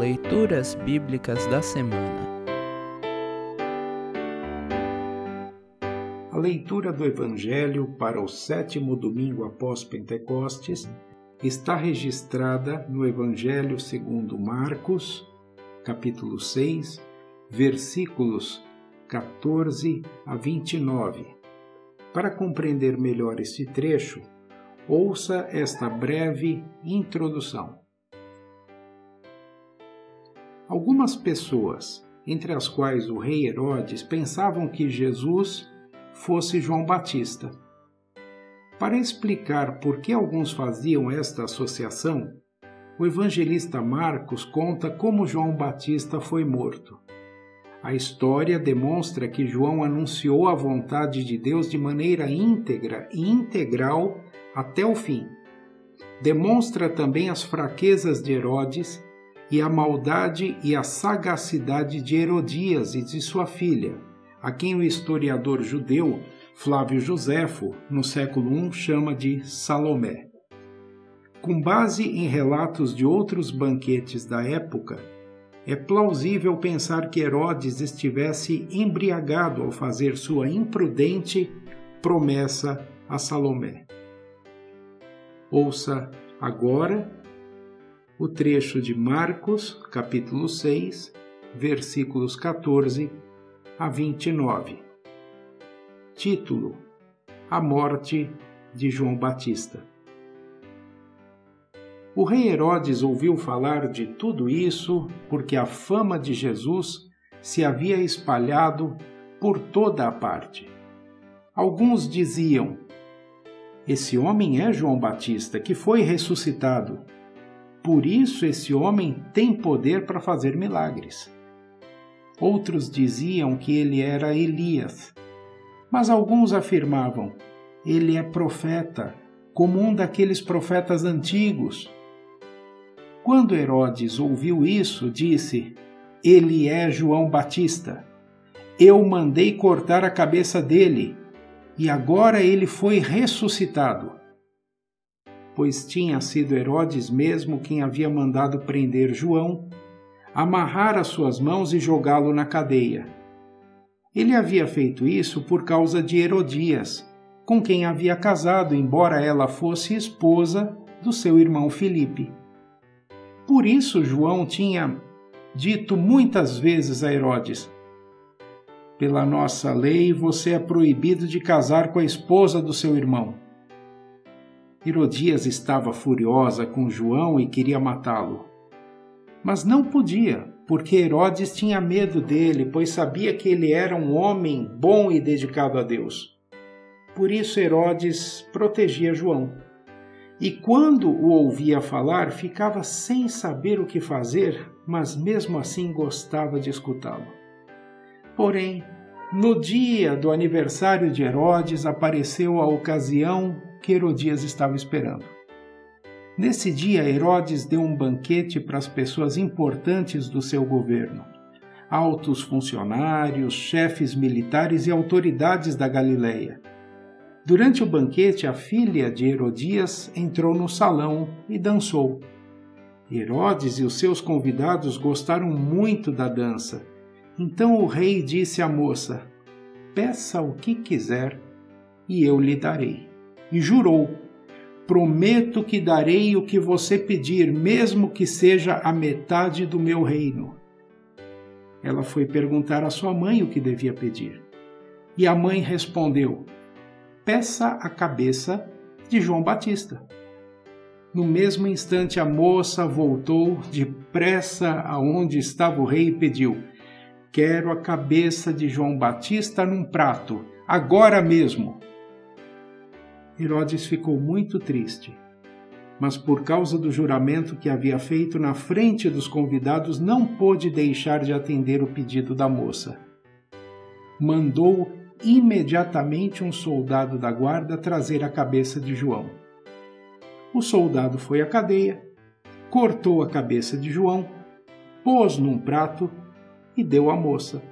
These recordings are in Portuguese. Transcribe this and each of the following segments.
Leituras Bíblicas da Semana A leitura do Evangelho para o sétimo domingo após Pentecostes está registrada no Evangelho segundo Marcos, capítulo 6, versículos 14 a 29. Para compreender melhor este trecho, ouça esta breve introdução. Algumas pessoas, entre as quais o rei Herodes, pensavam que Jesus fosse João Batista. Para explicar por que alguns faziam esta associação, o evangelista Marcos conta como João Batista foi morto. A história demonstra que João anunciou a vontade de Deus de maneira íntegra e integral até o fim. Demonstra também as fraquezas de Herodes e a maldade e a sagacidade de Herodias e de sua filha, a quem o historiador judeu Flávio Joséfo, no século I, chama de Salomé. Com base em relatos de outros banquetes da época, é plausível pensar que Herodes estivesse embriagado ao fazer sua imprudente promessa a Salomé. Ouça agora o trecho de Marcos, capítulo 6, versículos 14 a 29 Título: A morte de João Batista. O rei Herodes ouviu falar de tudo isso porque a fama de Jesus se havia espalhado por toda a parte. Alguns diziam: Esse homem é João Batista, que foi ressuscitado. Por isso esse homem tem poder para fazer milagres. Outros diziam que ele era Elias mas alguns afirmavam: ele é profeta, como um daqueles profetas antigos. Quando Herodes ouviu isso, disse: Ele é João Batista. Eu mandei cortar a cabeça dele, e agora ele foi ressuscitado. Pois tinha sido Herodes mesmo quem havia mandado prender João, amarrar as suas mãos e jogá-lo na cadeia. Ele havia feito isso por causa de Herodias, com quem havia casado, embora ela fosse esposa do seu irmão Filipe. Por isso, João tinha dito muitas vezes a Herodes: Pela nossa lei, você é proibido de casar com a esposa do seu irmão. Herodias estava furiosa com João e queria matá-lo. Mas não podia, porque Herodes tinha medo dele, pois sabia que ele era um homem bom e dedicado a Deus. Por isso Herodes protegia João. E quando o ouvia falar, ficava sem saber o que fazer, mas mesmo assim gostava de escutá-lo. Porém, no dia do aniversário de Herodes apareceu a ocasião que Herodias estava esperando. Nesse dia, Herodes deu um banquete para as pessoas importantes do seu governo. Altos funcionários, chefes militares e autoridades da Galileia. Durante o banquete, a filha de Herodias entrou no salão e dançou. Herodes e os seus convidados gostaram muito da dança. Então o rei disse à moça: Peça o que quiser e eu lhe darei. E jurou Prometo que darei o que você pedir, mesmo que seja a metade do meu reino. Ela foi perguntar à sua mãe o que devia pedir. E a mãe respondeu: Peça a cabeça de João Batista. No mesmo instante, a moça voltou depressa aonde estava o rei e pediu: Quero a cabeça de João Batista num prato, agora mesmo. Herodes ficou muito triste. Mas por causa do juramento que havia feito na frente dos convidados, não pôde deixar de atender o pedido da moça. Mandou imediatamente um soldado da guarda trazer a cabeça de João. O soldado foi à cadeia, cortou a cabeça de João, pôs num prato e deu à moça.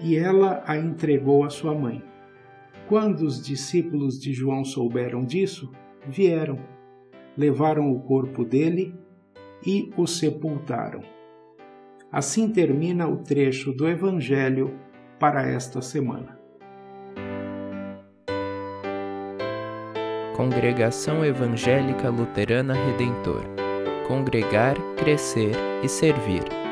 E ela a entregou à sua mãe. Quando os discípulos de João souberam disso, vieram, levaram o corpo dele e o sepultaram. Assim termina o trecho do Evangelho para esta semana. Congregação Evangélica Luterana Redentor Congregar, Crescer e Servir.